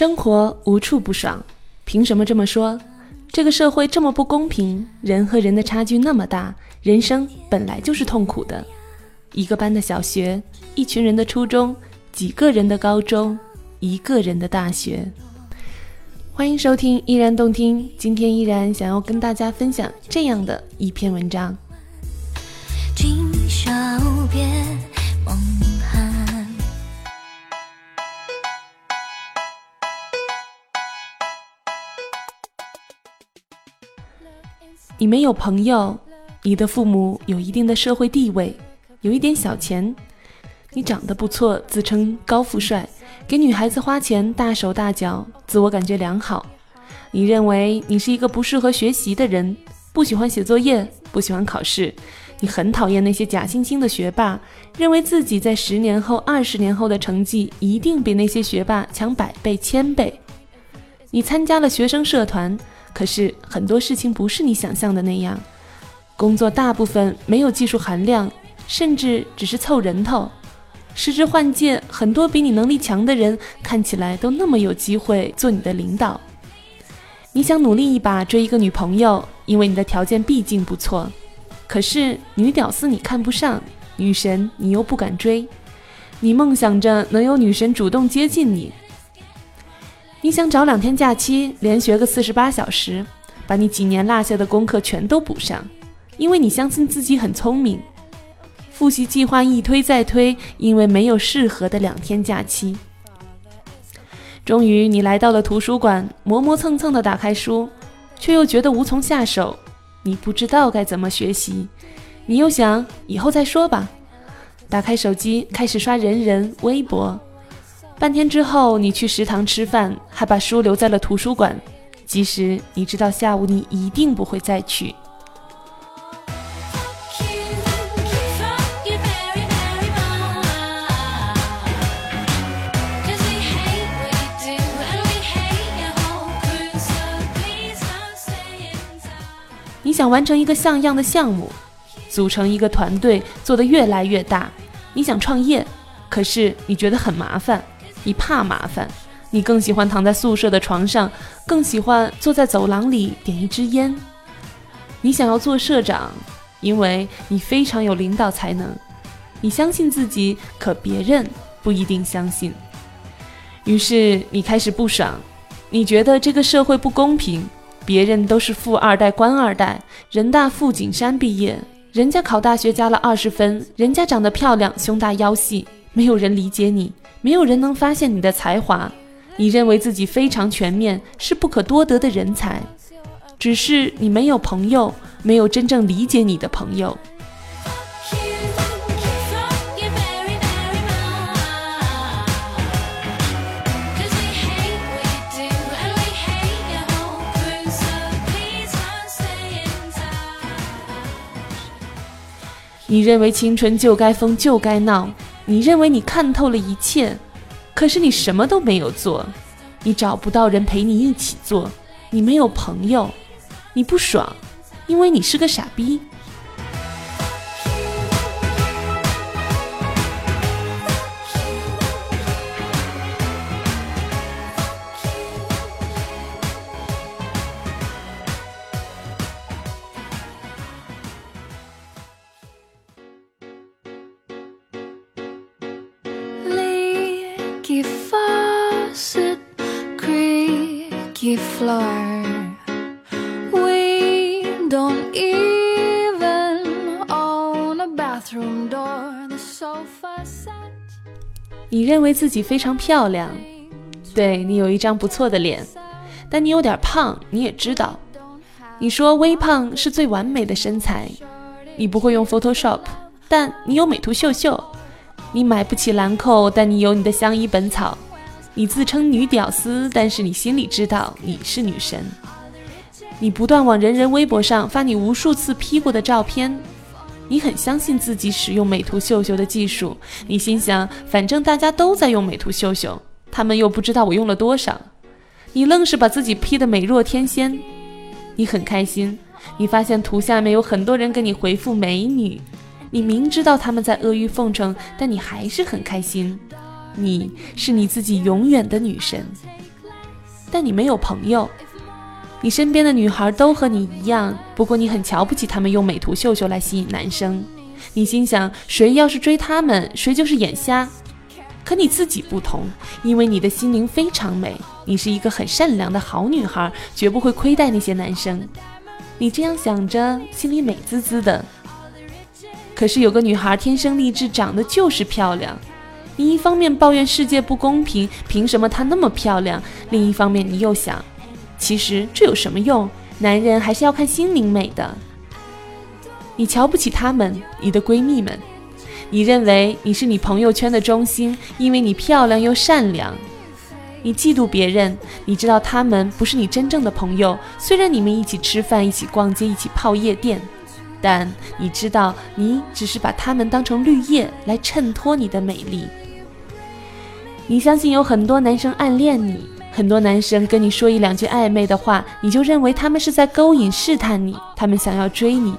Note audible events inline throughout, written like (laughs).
生活无处不爽，凭什么这么说？这个社会这么不公平，人和人的差距那么大，人生本来就是痛苦的。一个班的小学，一群人的初中，几个人的高中，一个人的大学。欢迎收听依然动听，今天依然想要跟大家分享这样的一篇文章。今宵别你没有朋友，你的父母有一定的社会地位，有一点小钱，你长得不错，自称高富帅，给女孩子花钱大手大脚，自我感觉良好。你认为你是一个不适合学习的人，不喜欢写作业，不喜欢考试，你很讨厌那些假惺惺的学霸，认为自己在十年后、二十年后的成绩一定比那些学霸强百倍、千倍。你参加了学生社团。可是很多事情不是你想象的那样，工作大部分没有技术含量，甚至只是凑人头。时值换届，很多比你能力强的人看起来都那么有机会做你的领导。你想努力一把追一个女朋友，因为你的条件毕竟不错。可是女屌丝你看不上，女神你又不敢追。你梦想着能有女神主动接近你。你想找两天假期，连学个四十八小时，把你几年落下的功课全都补上，因为你相信自己很聪明。复习计划一推再推，因为没有适合的两天假期。终于，你来到了图书馆，磨磨蹭蹭地打开书，却又觉得无从下手。你不知道该怎么学习，你又想以后再说吧。打开手机，开始刷人人、微博。半天之后，你去食堂吃饭，还把书留在了图书馆。即使你知道下午你一定不会再去。你想完成一个像样的项目，组成一个团队，做得越来越大。你想创业，可是你觉得很麻烦。你怕麻烦，你更喜欢躺在宿舍的床上，更喜欢坐在走廊里点一支烟。你想要做社长，因为你非常有领导才能，你相信自己，可别人不一定相信。于是你开始不爽，你觉得这个社会不公平，别人都是富二代、官二代，人大附锦山毕业，人家考大学加了二十分，人家长得漂亮，胸大腰细，没有人理解你。没有人能发现你的才华，你认为自己非常全面，是不可多得的人才，只是你没有朋友，没有真正理解你的朋友。你认为青春就该疯，就该闹。你认为你看透了一切，可是你什么都没有做，你找不到人陪你一起做，你没有朋友，你不爽，因为你是个傻逼。If you're we don't even own a bathroom door on the sofa set 你认为自己非常漂亮，对你有一张不错的脸，但你有点胖，你也知道。你说微胖是最完美的身材，你不会用 Photoshop，但你有美图秀秀。你买不起兰蔻，但你有你的相宜本草。你自称女屌丝，但是你心里知道你是女神。你不断往人人微博上发你无数次 P 过的照片。你很相信自己使用美图秀秀的技术，你心想，反正大家都在用美图秀秀，他们又不知道我用了多少。你愣是把自己 P 得美若天仙，你很开心。你发现图下面有很多人给你回复美女，你明知道他们在阿谀奉承，但你还是很开心。你是你自己永远的女神。但你没有朋友。你身边的女孩都和你一样，不过你很瞧不起她们用美图秀秀来吸引男生。你心想，谁要是追她们，谁就是眼瞎。可你自己不同，因为你的心灵非常美，你是一个很善良的好女孩，绝不会亏待那些男生。你这样想着，心里美滋滋的。可是有个女孩天生丽质，长得就是漂亮。你一方面抱怨世界不公平，凭什么她那么漂亮？另一方面你又想。其实这有什么用？男人还是要看心灵美的。你瞧不起她们，你的闺蜜们，你认为你是你朋友圈的中心，因为你漂亮又善良。你嫉妒别人，你知道他们不是你真正的朋友。虽然你们一起吃饭，一起逛街，一起泡夜店，但你知道你只是把他们当成绿叶来衬托你的美丽。你相信有很多男生暗恋你。很多男生跟你说一两句暧昧的话，你就认为他们是在勾引、试探你，他们想要追你。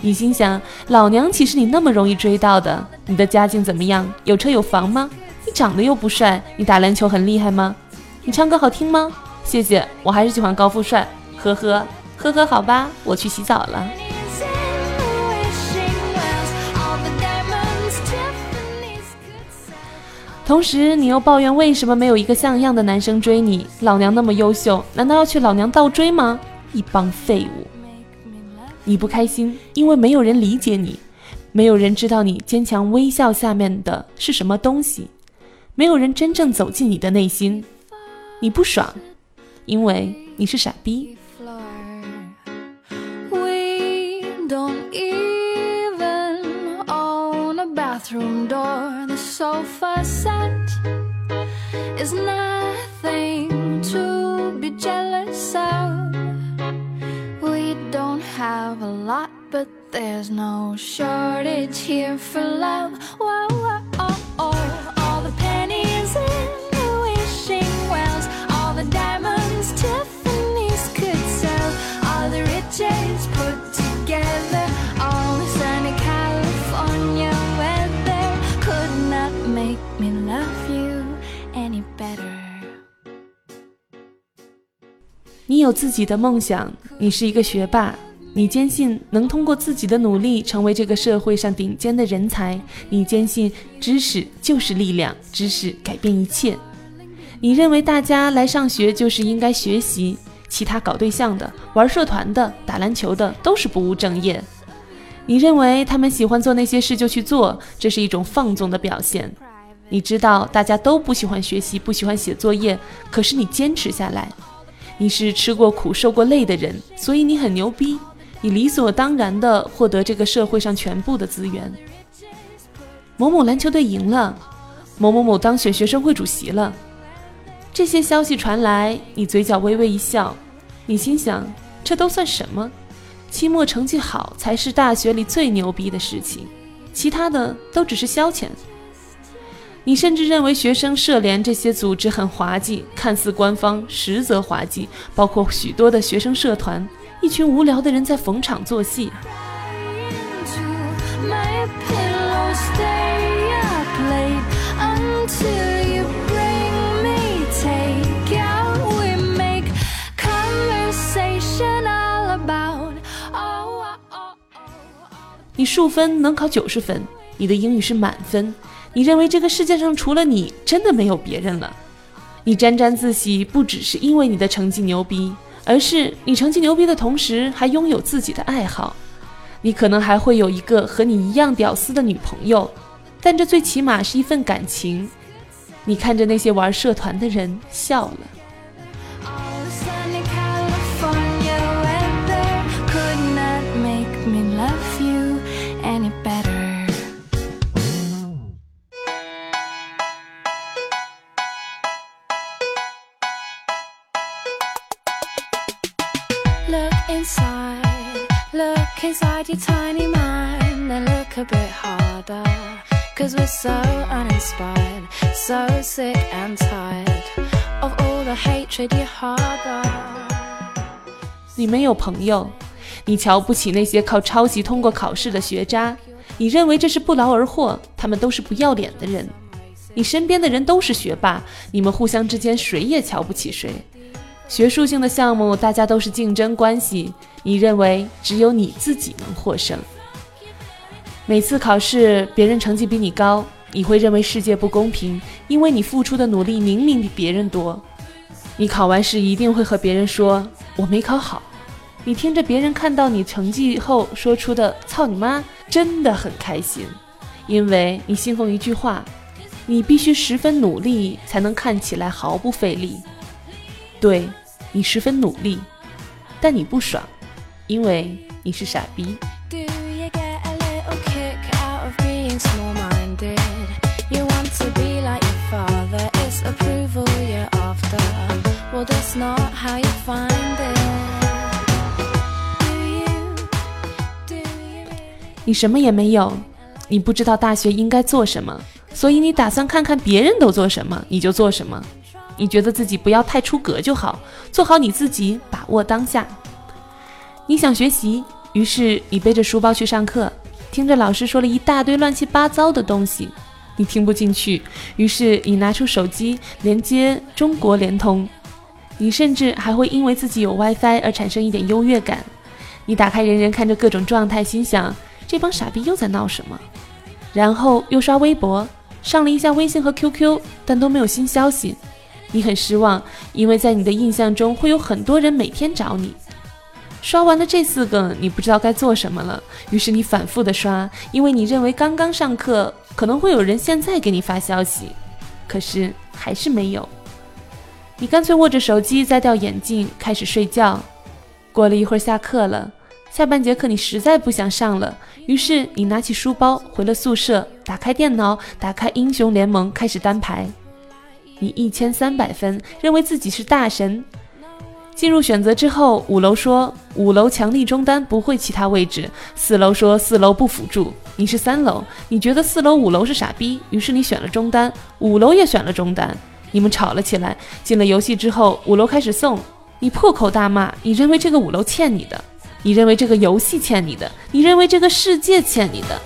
你心想：老娘岂是你那么容易追到的？你的家境怎么样？有车有房吗？你长得又不帅，你打篮球很厉害吗？你唱歌好听吗？谢谢，我还是喜欢高富帅。呵呵呵呵，好吧，我去洗澡了。同时，你又抱怨为什么没有一个像样的男生追你？老娘那么优秀，难道要去老娘倒追吗？一帮废物！你不开心，因为没有人理解你，没有人知道你坚强微笑下面的是什么东西，没有人真正走进你的内心。你不爽，因为你是傻逼。bathroom door, the sofa there's no shortage here for love. Whoa, whoa, oh, oh. All the pennies in the wishing wells, all the diamonds Tiffany's could sell, all the riches put together, all the sunny California. 你有自己的梦想，你是一个学霸， 你坚信能通过自己的努力成为这个社会上顶尖的人才，你坚信知识就是力量，知识改变一切。你认为大家来上学就是应该学习，其他搞对象的、玩社团的、打篮球的都是不务正业。你认为他们喜欢做那些事就去做，这是一种放纵的表现。你知道大家都不喜欢学习，不喜欢写作业，可是你坚持下来。你是吃过苦、受过累的人，所以你很牛逼，你理所当然的获得这个社会上全部的资源。某某篮球队赢了，某某某当选学生会主席了，这些消息传来，你嘴角微微一笑，你心想：这都算什么？期末成绩好才是大学里最牛逼的事情，其他的都只是消遣。你甚至认为学生社联这些组织很滑稽，看似官方，实则滑稽。包括许多的学生社团，一群无聊的人在逢场作戏。你数分能考九十分，你的英语是满分。你认为这个世界上除了你，真的没有别人了？你沾沾自喜，不只是因为你的成绩牛逼，而是你成绩牛逼的同时还拥有自己的爱好。你可能还会有一个和你一样屌丝的女朋友，但这最起码是一份感情。你看着那些玩社团的人笑了。So uninspired, so sick and tired of all the hatred you harbor. 你没有朋友，你瞧不起那些靠抄袭通过考试的学渣，你认为这是不劳而获，他们都是不要脸的人。你身边的人都是学霸，你们互相之间谁也瞧不起谁。学术性的项目大家都是竞争关系，你认为只有你自己能获胜。每次考试别人成绩比你高，你会认为世界不公平，因为你付出的努力明明比别人多。你考完试一定会和别人说我没考好。你听着别人看到你成绩后说出的“操你妈”，真的很开心，因为你信奉一句话：你必须十分努力才能看起来毫不费力。对，你十分努力，但你不爽，因为你是傻逼。你什么也没有，你不知道大学应该做什么，所以你打算看看别人都做什么，你就做什么。你觉得自己不要太出格就好，做好你自己，把握当下。你想学习，于是你背着书包去上课，听着老师说了一大堆乱七八糟的东西，你听不进去，于是你拿出手机连接中国联通。你甚至还会因为自己有 WiFi 而产生一点优越感。你打开人人看着各种状态，心想。这帮傻逼又在闹什么？然后又刷微博，上了一下微信和 QQ，但都没有新消息。你很失望，因为在你的印象中会有很多人每天找你。刷完了这四个，你不知道该做什么了，于是你反复的刷，因为你认为刚刚上课可能会有人现在给你发消息，可是还是没有。你干脆握着手机，摘掉眼镜，开始睡觉。过了一会儿，下课了。下半节课你实在不想上了，于是你拿起书包回了宿舍，打开电脑，打开英雄联盟，开始单排。你一千三百分，认为自己是大神。进入选择之后，五楼说五楼强力中单不会其他位置，四楼说四楼不辅助。你是三楼，你觉得四楼五楼是傻逼，于是你选了中单，五楼也选了中单。你们吵了起来。进了游戏之后，五楼开始送，你破口大骂，你认为这个五楼欠你的。你认为这个游戏欠你的？你认为这个世界欠你的？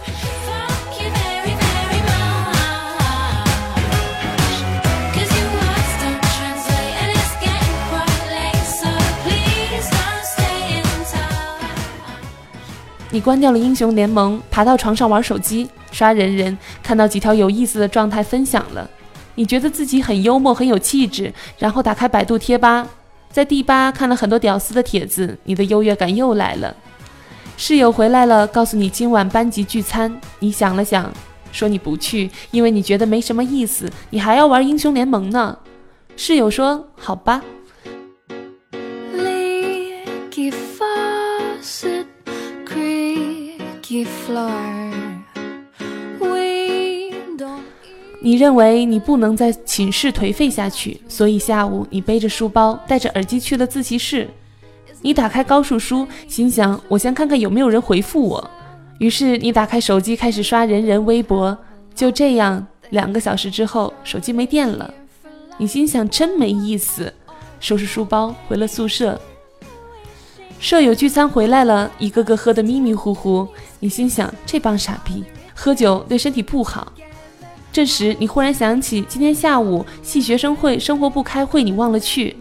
你关掉了英雄联盟，爬到床上玩手机，刷人人，看到几条有意思的状态分享了，你觉得自己很幽默，很有气质，然后打开百度贴吧。在第八看了很多屌丝的帖子，你的优越感又来了。室友回来了，告诉你今晚班级聚餐。你想了想，说你不去，因为你觉得没什么意思，你还要玩英雄联盟呢。室友说：“好吧。”你认为你不能在寝室颓废下去，所以下午你背着书包，戴着耳机去了自习室。你打开高数书，心想：我先看看有没有人回复我。于是你打开手机，开始刷人人微博。就这样，两个小时之后，手机没电了。你心想：真没意思。收拾书包回了宿舍。舍友聚餐回来了，一个个喝得迷迷糊糊。你心想：这帮傻逼，喝酒对身体不好。这时，你忽然想起今天下午系学生会生活部开会，你忘了去。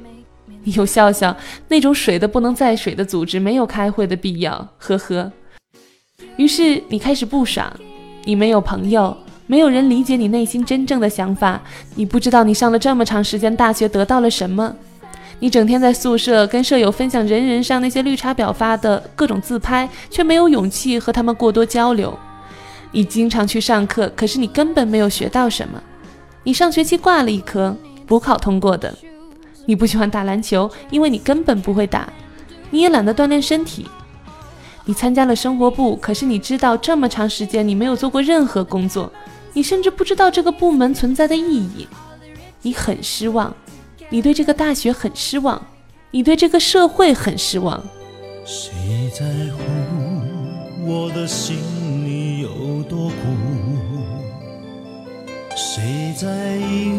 你又笑笑，那种水的不能再水的组织没有开会的必要，呵呵。于是你开始不爽，你没有朋友，没有人理解你内心真正的想法，你不知道你上了这么长时间大学得到了什么。你整天在宿舍跟舍友分享人人上那些绿茶婊发的各种自拍，却没有勇气和他们过多交流。你经常去上课，可是你根本没有学到什么。你上学期挂了一科，补考通过的。你不喜欢打篮球，因为你根本不会打。你也懒得锻炼身体。你参加了生活部，可是你知道这么长时间你没有做过任何工作，你甚至不知道这个部门存在的意义。你很失望，你对这个大学很失望，你对这个社会很失望。谁在乎我的心？谁在意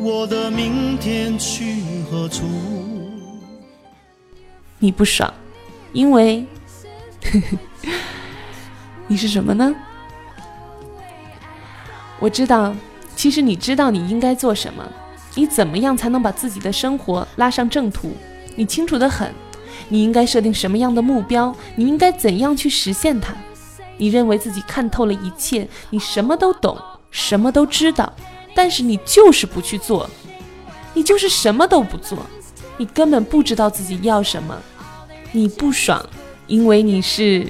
我的明天去何处？你不爽，因为 (laughs) 你是什么呢？我知道，其实你知道你应该做什么，你怎么样才能把自己的生活拉上正途？你清楚的很。你应该设定什么样的目标？你应该怎样去实现它？你认为自己看透了一切，你什么都懂，什么都知道，但是你就是不去做，你就是什么都不做，你根本不知道自己要什么，你不爽，因为你是